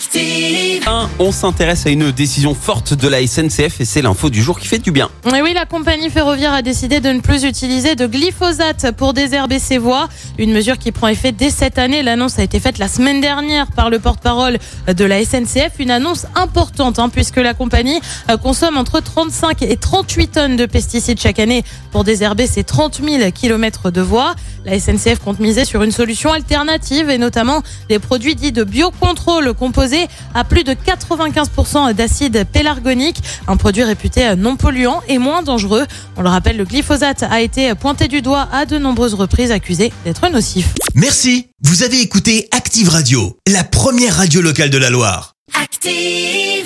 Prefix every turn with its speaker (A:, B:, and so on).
A: Active.
B: Un, on s'intéresse à une décision forte de la SNCF et c'est l'info du jour qui fait du bien.
C: Et oui, la compagnie ferroviaire a décidé de ne plus utiliser de glyphosate pour désherber ses voies. Une mesure qui prend effet dès cette année. L'annonce a été faite la semaine dernière par le porte-parole de la SNCF. Une annonce importante hein, puisque la compagnie euh, consomme entre 35 et 38 tonnes de pesticides chaque année pour désherber ses 30 000 kilomètres de voies. La SNCF compte miser sur une solution alternative et notamment des produits dits de biocontrôle composés à plus de 95% d'acide pélargonique, un produit réputé non polluant et moins dangereux. On le rappelle, le glyphosate a été pointé du doigt à de nombreuses reprises accusé d'être nocif.
D: Merci, vous avez écouté Active Radio, la première radio locale de la Loire.
A: Active.